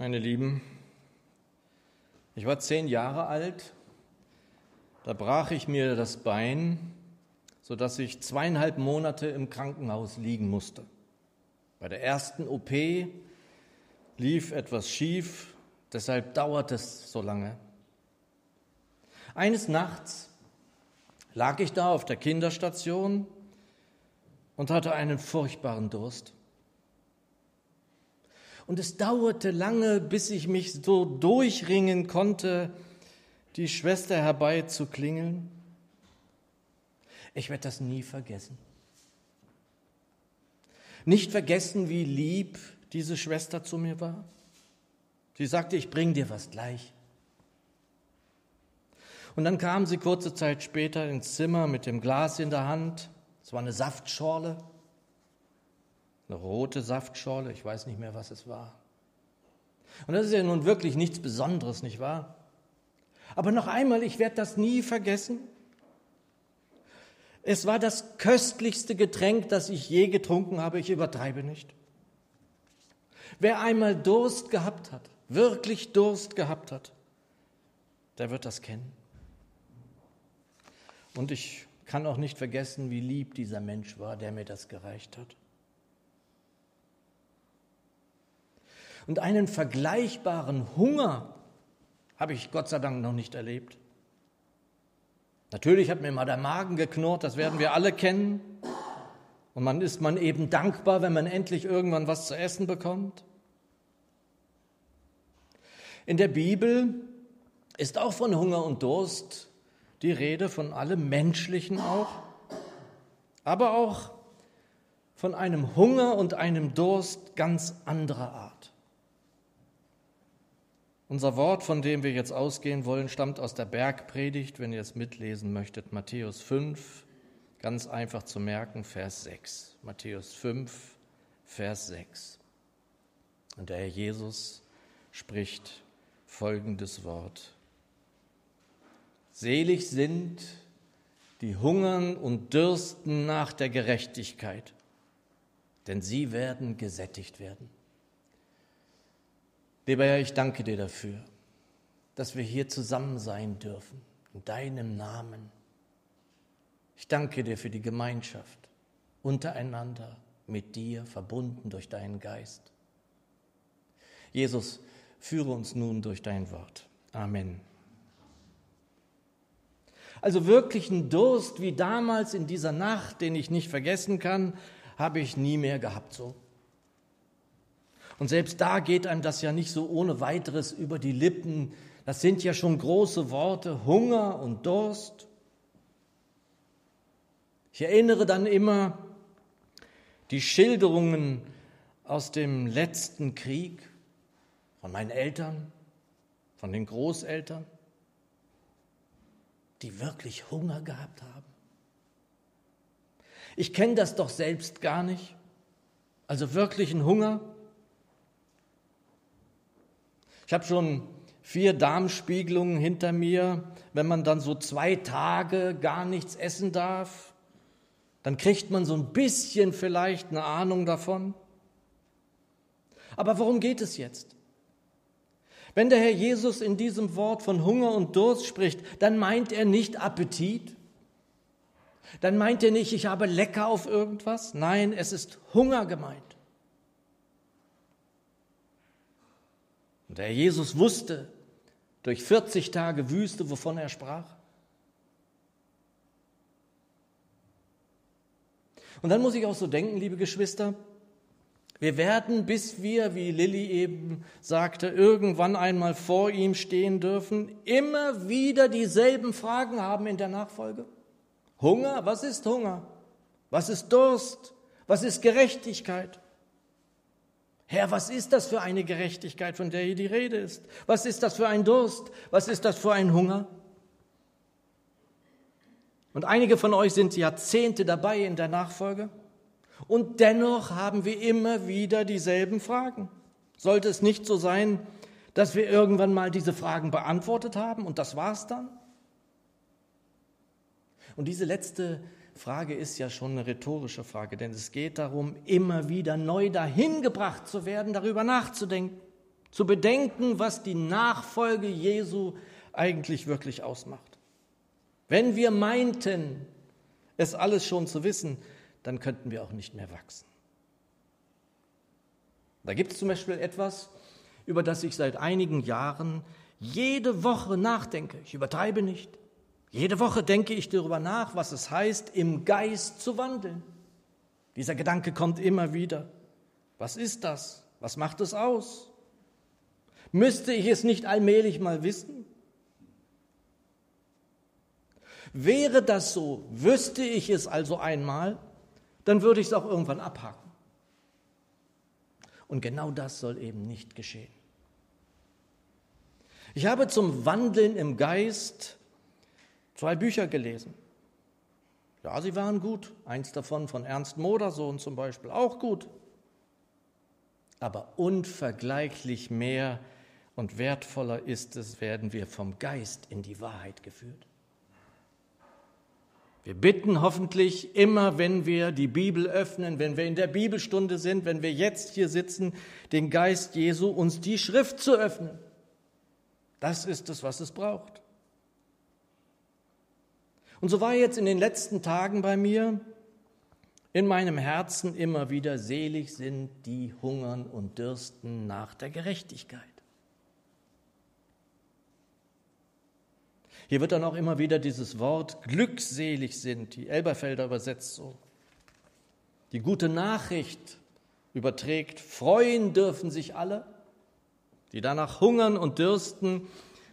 Meine Lieben, ich war zehn Jahre alt, da brach ich mir das Bein, sodass ich zweieinhalb Monate im Krankenhaus liegen musste. Bei der ersten OP lief etwas schief, deshalb dauerte es so lange. Eines Nachts lag ich da auf der Kinderstation und hatte einen furchtbaren Durst. Und es dauerte lange, bis ich mich so durchringen konnte, die Schwester herbeizuklingeln. Ich werde das nie vergessen. Nicht vergessen, wie lieb diese Schwester zu mir war. Sie sagte, ich bring dir was gleich. Und dann kam sie kurze Zeit später ins Zimmer mit dem Glas in der Hand. Es war eine Saftschorle eine rote Saftschorle, ich weiß nicht mehr, was es war. Und das ist ja nun wirklich nichts Besonderes, nicht wahr? Aber noch einmal, ich werde das nie vergessen. Es war das köstlichste Getränk, das ich je getrunken habe, ich übertreibe nicht. Wer einmal Durst gehabt hat, wirklich Durst gehabt hat, der wird das kennen. Und ich kann auch nicht vergessen, wie lieb dieser Mensch war, der mir das gereicht hat. Und einen vergleichbaren Hunger habe ich Gott sei Dank noch nicht erlebt. Natürlich hat mir mal der Magen geknurrt, das werden wir alle kennen. Und man ist man eben dankbar, wenn man endlich irgendwann was zu essen bekommt. In der Bibel ist auch von Hunger und Durst die Rede, von allem Menschlichen auch, aber auch von einem Hunger und einem Durst ganz anderer Art. Unser Wort, von dem wir jetzt ausgehen wollen, stammt aus der Bergpredigt, wenn ihr es mitlesen möchtet, Matthäus 5, ganz einfach zu merken, Vers 6. Matthäus 5, Vers 6. Und der Herr Jesus spricht folgendes Wort. Selig sind, die hungern und dürsten nach der Gerechtigkeit, denn sie werden gesättigt werden. Lieber Herr, ich danke dir dafür, dass wir hier zusammen sein dürfen, in deinem Namen. Ich danke dir für die Gemeinschaft untereinander, mit dir, verbunden durch deinen Geist. Jesus, führe uns nun durch dein Wort. Amen. Also wirklichen Durst wie damals in dieser Nacht, den ich nicht vergessen kann, habe ich nie mehr gehabt so. Und selbst da geht einem das ja nicht so ohne weiteres über die Lippen. Das sind ja schon große Worte, Hunger und Durst. Ich erinnere dann immer die Schilderungen aus dem letzten Krieg von meinen Eltern, von den Großeltern, die wirklich Hunger gehabt haben. Ich kenne das doch selbst gar nicht, also wirklichen Hunger. Ich habe schon vier Darmspiegelungen hinter mir. Wenn man dann so zwei Tage gar nichts essen darf, dann kriegt man so ein bisschen vielleicht eine Ahnung davon. Aber worum geht es jetzt? Wenn der Herr Jesus in diesem Wort von Hunger und Durst spricht, dann meint er nicht Appetit. Dann meint er nicht, ich habe lecker auf irgendwas. Nein, es ist Hunger gemeint. Und der Jesus wusste durch 40 Tage Wüste, wovon er sprach. Und dann muss ich auch so denken, liebe Geschwister, wir werden, bis wir, wie Lilly eben sagte, irgendwann einmal vor ihm stehen dürfen, immer wieder dieselben Fragen haben in der Nachfolge. Hunger, was ist Hunger? Was ist Durst? Was ist Gerechtigkeit? Herr, was ist das für eine Gerechtigkeit, von der hier die Rede ist? Was ist das für ein Durst? Was ist das für ein Hunger? Und einige von euch sind Jahrzehnte dabei in der Nachfolge und dennoch haben wir immer wieder dieselben Fragen. Sollte es nicht so sein, dass wir irgendwann mal diese Fragen beantwortet haben und das war's dann? Und diese letzte Frage ist ja schon eine rhetorische Frage, denn es geht darum, immer wieder neu dahin gebracht zu werden, darüber nachzudenken. zu bedenken, was die Nachfolge Jesu eigentlich wirklich ausmacht. Wenn wir meinten, es alles schon zu wissen, dann könnten wir auch nicht mehr wachsen. Da gibt es zum Beispiel etwas, über das ich seit einigen Jahren jede Woche nachdenke. Ich übertreibe nicht. Jede Woche denke ich darüber nach, was es heißt, im Geist zu wandeln. Dieser Gedanke kommt immer wieder. Was ist das? Was macht es aus? Müsste ich es nicht allmählich mal wissen? Wäre das so, wüsste ich es also einmal, dann würde ich es auch irgendwann abhaken. Und genau das soll eben nicht geschehen. Ich habe zum Wandeln im Geist zwei Bücher gelesen. Ja, sie waren gut. Eins davon von Ernst Modersohn zum Beispiel, auch gut. Aber unvergleichlich mehr und wertvoller ist es, werden wir vom Geist in die Wahrheit geführt. Wir bitten hoffentlich immer, wenn wir die Bibel öffnen, wenn wir in der Bibelstunde sind, wenn wir jetzt hier sitzen, den Geist Jesu, uns die Schrift zu öffnen. Das ist es, was es braucht. Und so war jetzt in den letzten Tagen bei mir in meinem Herzen immer wieder selig sind, die hungern und dürsten nach der Gerechtigkeit. Hier wird dann auch immer wieder dieses Wort glückselig sind, die Elberfelder übersetzt so. Die gute Nachricht überträgt, freuen dürfen sich alle, die danach hungern und dürsten,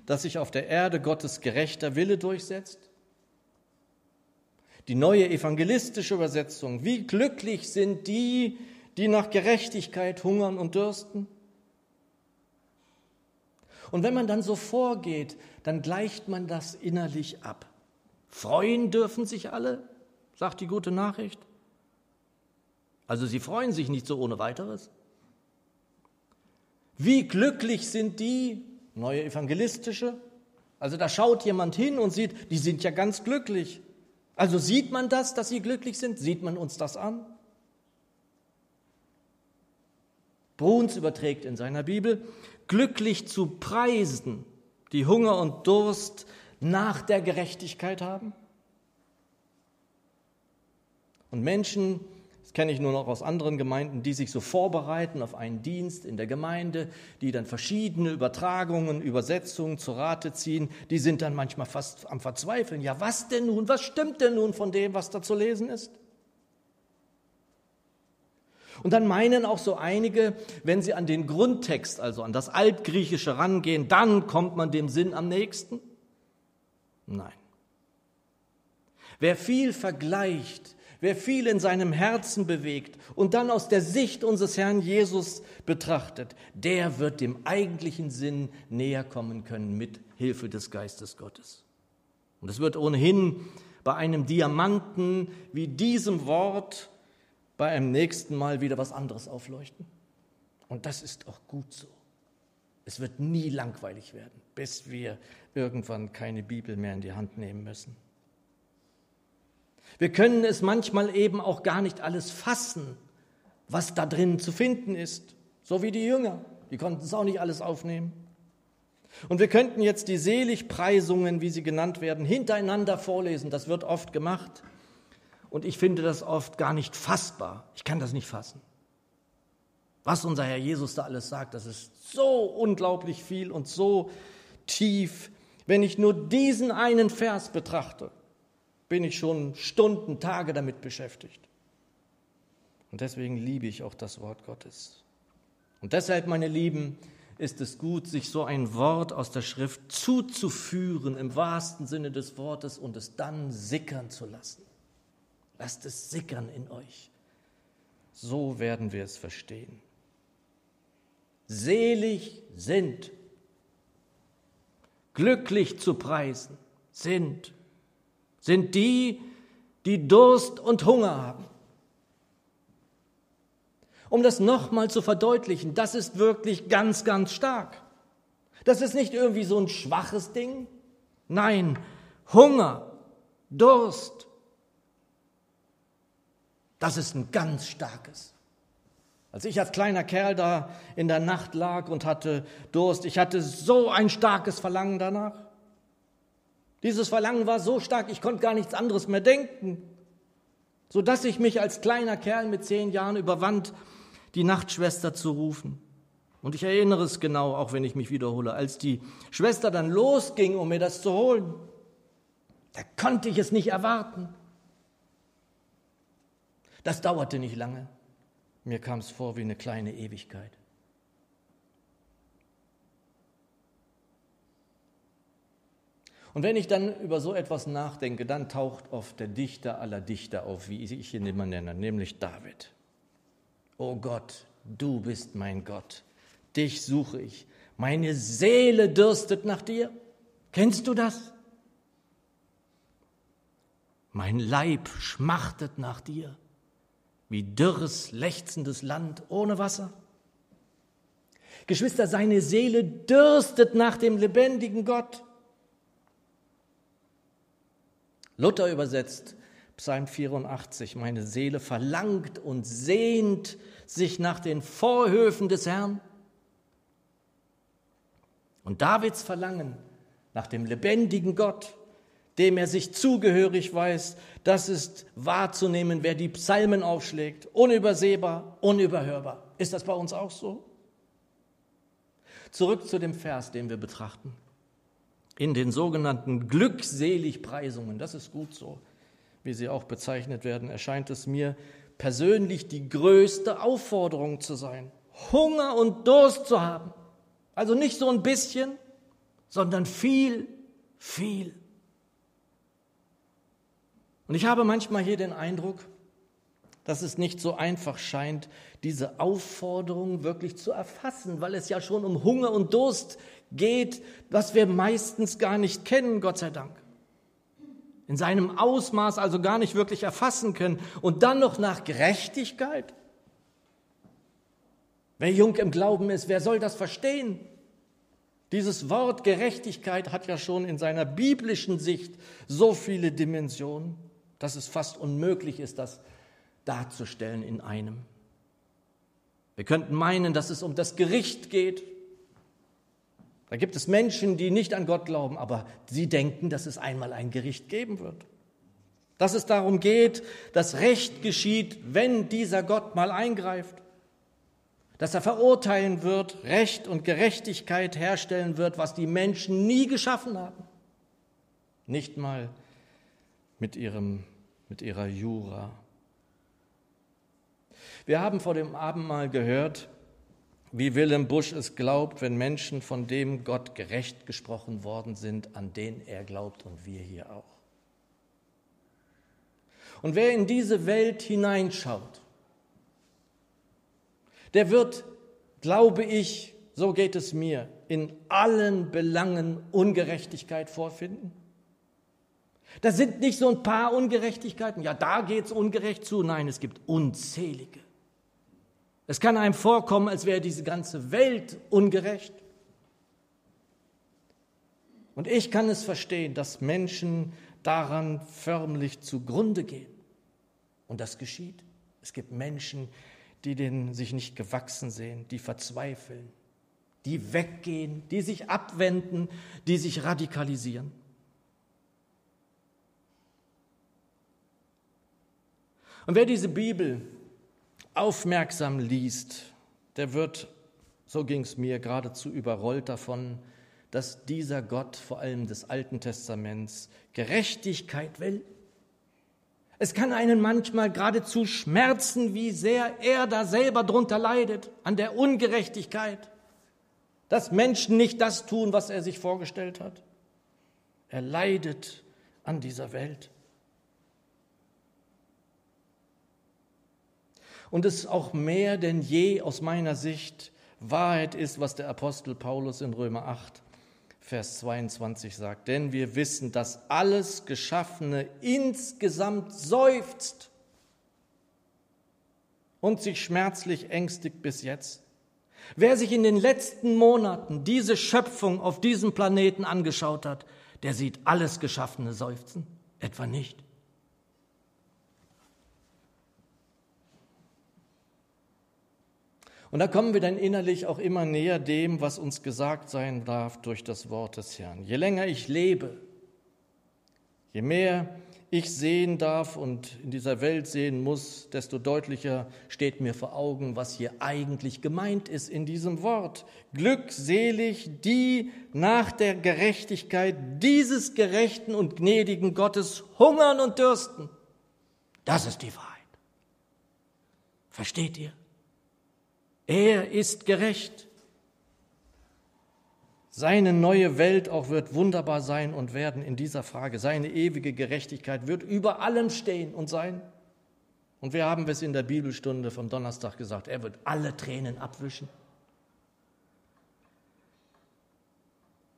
dass sich auf der Erde Gottes gerechter Wille durchsetzt. Die neue evangelistische Übersetzung, wie glücklich sind die, die nach Gerechtigkeit hungern und dürsten. Und wenn man dann so vorgeht, dann gleicht man das innerlich ab. Freuen dürfen sich alle, sagt die gute Nachricht. Also sie freuen sich nicht so ohne weiteres. Wie glücklich sind die, neue evangelistische? Also da schaut jemand hin und sieht, die sind ja ganz glücklich. Also sieht man das, dass sie glücklich sind? Sieht man uns das an? Bruns überträgt in seiner Bibel, glücklich zu preisen die Hunger und Durst nach der Gerechtigkeit haben? Und Menschen, kenne ich nur noch aus anderen Gemeinden, die sich so vorbereiten auf einen Dienst in der Gemeinde, die dann verschiedene Übertragungen, Übersetzungen zur Rate ziehen, die sind dann manchmal fast am Verzweifeln. Ja, was denn nun? Was stimmt denn nun von dem, was da zu lesen ist? Und dann meinen auch so einige, wenn sie an den Grundtext, also an das Altgriechische rangehen, dann kommt man dem Sinn am nächsten. Nein. Wer viel vergleicht, wer viel in seinem Herzen bewegt und dann aus der Sicht unseres Herrn Jesus betrachtet, der wird dem eigentlichen Sinn näher kommen können mit Hilfe des Geistes Gottes. Und es wird ohnehin bei einem Diamanten wie diesem Wort bei einem nächsten Mal wieder was anderes aufleuchten. Und das ist auch gut so. Es wird nie langweilig werden, bis wir irgendwann keine Bibel mehr in die Hand nehmen müssen. Wir können es manchmal eben auch gar nicht alles fassen, was da drin zu finden ist, so wie die Jünger. Die konnten es auch nicht alles aufnehmen. Und wir könnten jetzt die Seligpreisungen, wie sie genannt werden, hintereinander vorlesen. Das wird oft gemacht. Und ich finde das oft gar nicht fassbar. Ich kann das nicht fassen. Was unser Herr Jesus da alles sagt, das ist so unglaublich viel und so tief. Wenn ich nur diesen einen Vers betrachte, bin ich schon Stunden, Tage damit beschäftigt. Und deswegen liebe ich auch das Wort Gottes. Und deshalb, meine Lieben, ist es gut, sich so ein Wort aus der Schrift zuzuführen im wahrsten Sinne des Wortes und es dann sickern zu lassen. Lasst es sickern in euch. So werden wir es verstehen. Selig sind, glücklich zu preisen sind, sind die, die Durst und Hunger haben. Um das nochmal zu verdeutlichen, das ist wirklich ganz, ganz stark. Das ist nicht irgendwie so ein schwaches Ding. Nein, Hunger, Durst, das ist ein ganz starkes. Als ich als kleiner Kerl da in der Nacht lag und hatte Durst, ich hatte so ein starkes Verlangen danach. Dieses Verlangen war so stark, ich konnte gar nichts anderes mehr denken, sodass ich mich als kleiner Kerl mit zehn Jahren überwand, die Nachtschwester zu rufen. Und ich erinnere es genau, auch wenn ich mich wiederhole, als die Schwester dann losging, um mir das zu holen. Da konnte ich es nicht erwarten. Das dauerte nicht lange. Mir kam es vor wie eine kleine Ewigkeit. Und wenn ich dann über so etwas nachdenke, dann taucht oft der Dichter aller Dichter auf, wie ich ihn immer nenne, nämlich David. O Gott, du bist mein Gott, dich suche ich, meine Seele dürstet nach dir. Kennst du das? Mein Leib schmachtet nach dir wie dürres, lechzendes Land ohne Wasser. Geschwister, seine Seele dürstet nach dem lebendigen Gott. Luther übersetzt Psalm 84, meine Seele verlangt und sehnt sich nach den Vorhöfen des Herrn. Und Davids Verlangen nach dem lebendigen Gott dem er sich zugehörig weiß, das ist wahrzunehmen, wer die Psalmen aufschlägt, unübersehbar, unüberhörbar. Ist das bei uns auch so? Zurück zu dem Vers, den wir betrachten. In den sogenannten Glückseligpreisungen, das ist gut so, wie sie auch bezeichnet werden, erscheint es mir persönlich die größte Aufforderung zu sein, Hunger und Durst zu haben. Also nicht so ein bisschen, sondern viel, viel. Und ich habe manchmal hier den Eindruck, dass es nicht so einfach scheint, diese Aufforderung wirklich zu erfassen, weil es ja schon um Hunger und Durst geht, was wir meistens gar nicht kennen, Gott sei Dank. In seinem Ausmaß also gar nicht wirklich erfassen können. Und dann noch nach Gerechtigkeit. Wer jung im Glauben ist, wer soll das verstehen? Dieses Wort Gerechtigkeit hat ja schon in seiner biblischen Sicht so viele Dimensionen dass es fast unmöglich ist, das darzustellen in einem. Wir könnten meinen, dass es um das Gericht geht. Da gibt es Menschen, die nicht an Gott glauben, aber sie denken, dass es einmal ein Gericht geben wird. Dass es darum geht, dass Recht geschieht, wenn dieser Gott mal eingreift. Dass er verurteilen wird, Recht und Gerechtigkeit herstellen wird, was die Menschen nie geschaffen haben. Nicht mal mit, ihrem, mit ihrer Jura. Wir haben vor dem Abendmahl gehört, wie Willem Busch es glaubt, wenn Menschen von dem Gott gerecht gesprochen worden sind, an den er glaubt und wir hier auch. Und wer in diese Welt hineinschaut, der wird, glaube ich, so geht es mir, in allen Belangen Ungerechtigkeit vorfinden. Das sind nicht so ein paar Ungerechtigkeiten. Ja, da geht es ungerecht zu. Nein, es gibt unzählige. Es kann einem vorkommen, als wäre diese ganze Welt ungerecht. Und ich kann es verstehen, dass Menschen daran förmlich zugrunde gehen. Und das geschieht. Es gibt Menschen, die denen sich nicht gewachsen sehen, die verzweifeln, die weggehen, die sich abwenden, die sich radikalisieren. Und wer diese Bibel aufmerksam liest, der wird, so ging es mir, geradezu überrollt davon, dass dieser Gott, vor allem des Alten Testaments, Gerechtigkeit will. Es kann einen manchmal geradezu schmerzen, wie sehr er da selber drunter leidet, an der Ungerechtigkeit, dass Menschen nicht das tun, was er sich vorgestellt hat. Er leidet an dieser Welt. Und es auch mehr denn je aus meiner Sicht Wahrheit ist, was der Apostel Paulus in Römer 8, Vers 22 sagt. Denn wir wissen, dass alles Geschaffene insgesamt seufzt und sich schmerzlich ängstigt bis jetzt. Wer sich in den letzten Monaten diese Schöpfung auf diesem Planeten angeschaut hat, der sieht alles Geschaffene seufzen, etwa nicht. Und da kommen wir dann innerlich auch immer näher dem, was uns gesagt sein darf durch das Wort des Herrn. Je länger ich lebe, je mehr ich sehen darf und in dieser Welt sehen muss, desto deutlicher steht mir vor Augen, was hier eigentlich gemeint ist in diesem Wort. Glückselig die nach der Gerechtigkeit dieses gerechten und gnädigen Gottes hungern und dürsten. Das ist die Wahrheit. Versteht ihr? Er ist gerecht. Seine neue Welt auch wird wunderbar sein und werden in dieser Frage. Seine ewige Gerechtigkeit wird über allem stehen und sein. Und wir haben es in der Bibelstunde vom Donnerstag gesagt, er wird alle Tränen abwischen.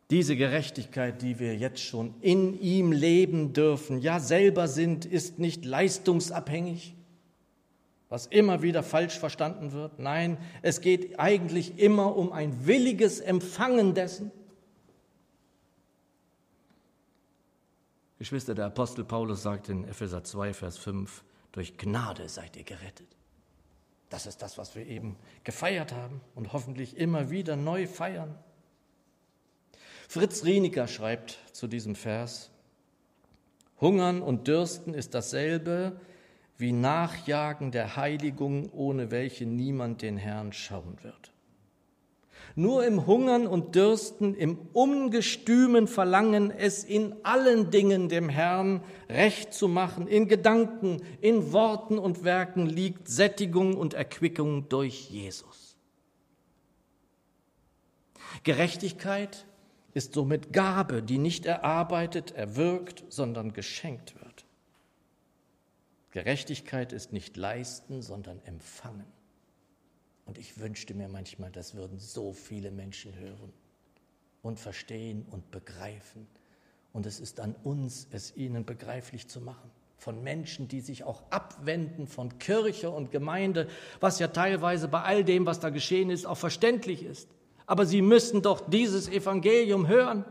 Diese Gerechtigkeit, die wir jetzt schon in ihm leben dürfen, ja selber sind, ist nicht leistungsabhängig was immer wieder falsch verstanden wird. Nein, es geht eigentlich immer um ein williges Empfangen dessen. Geschwister, der Apostel Paulus sagt in Epheser 2, Vers 5, durch Gnade seid ihr gerettet. Das ist das, was wir eben gefeiert haben und hoffentlich immer wieder neu feiern. Fritz Rieniker schreibt zu diesem Vers, Hungern und Dürsten ist dasselbe, wie Nachjagen der Heiligung, ohne welche niemand den Herrn schauen wird. Nur im Hungern und Dürsten, im ungestümen Verlangen, es in allen Dingen dem Herrn recht zu machen, in Gedanken, in Worten und Werken liegt Sättigung und Erquickung durch Jesus. Gerechtigkeit ist somit Gabe, die nicht erarbeitet, erwirkt, sondern geschenkt wird. Gerechtigkeit ist nicht leisten, sondern empfangen. Und ich wünschte mir manchmal, das würden so viele Menschen hören und verstehen und begreifen. Und es ist an uns, es ihnen begreiflich zu machen. Von Menschen, die sich auch abwenden von Kirche und Gemeinde, was ja teilweise bei all dem, was da geschehen ist, auch verständlich ist. Aber sie müssen doch dieses Evangelium hören.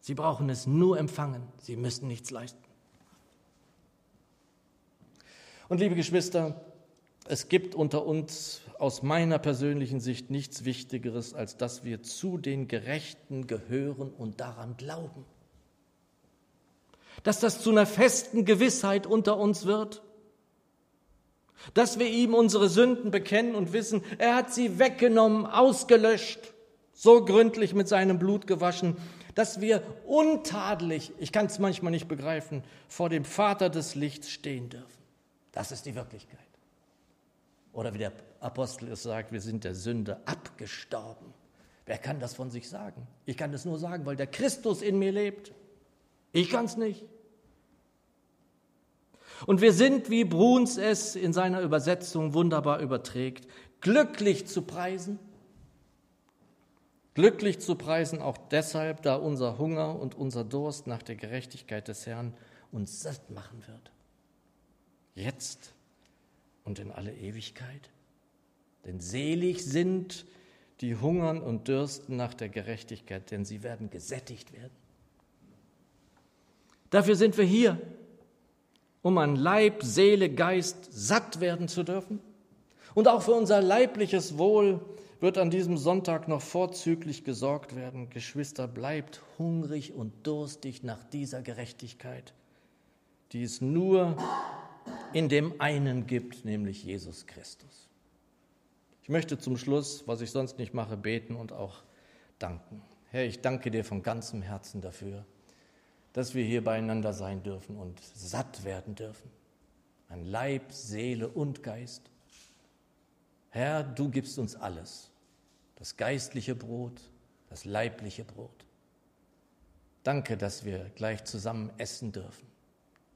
Sie brauchen es nur empfangen, sie müssen nichts leisten. Und liebe Geschwister, es gibt unter uns aus meiner persönlichen Sicht nichts Wichtigeres, als dass wir zu den Gerechten gehören und daran glauben. Dass das zu einer festen Gewissheit unter uns wird. Dass wir ihm unsere Sünden bekennen und wissen, er hat sie weggenommen, ausgelöscht, so gründlich mit seinem Blut gewaschen, dass wir untadelig, ich kann es manchmal nicht begreifen, vor dem Vater des Lichts stehen dürfen. Das ist die Wirklichkeit. Oder wie der Apostel es sagt, wir sind der Sünde abgestorben. Wer kann das von sich sagen? Ich kann das nur sagen, weil der Christus in mir lebt. Ich kann es nicht. Und wir sind, wie Bruns es in seiner Übersetzung wunderbar überträgt, glücklich zu preisen. Glücklich zu preisen auch deshalb, da unser Hunger und unser Durst nach der Gerechtigkeit des Herrn uns satt machen wird jetzt und in alle Ewigkeit? Denn selig sind, die hungern und dürsten nach der Gerechtigkeit, denn sie werden gesättigt werden. Dafür sind wir hier, um an Leib, Seele, Geist satt werden zu dürfen. Und auch für unser leibliches Wohl wird an diesem Sonntag noch vorzüglich gesorgt werden. Geschwister, bleibt hungrig und durstig nach dieser Gerechtigkeit, die es nur in dem einen gibt, nämlich Jesus Christus. Ich möchte zum Schluss, was ich sonst nicht mache, beten und auch danken. Herr, ich danke dir von ganzem Herzen dafür, dass wir hier beieinander sein dürfen und satt werden dürfen. An Leib, Seele und Geist. Herr, du gibst uns alles. Das geistliche Brot, das leibliche Brot. Danke, dass wir gleich zusammen essen dürfen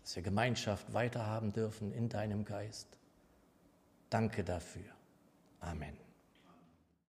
dass wir Gemeinschaft weiterhaben dürfen in deinem Geist. Danke dafür. Amen.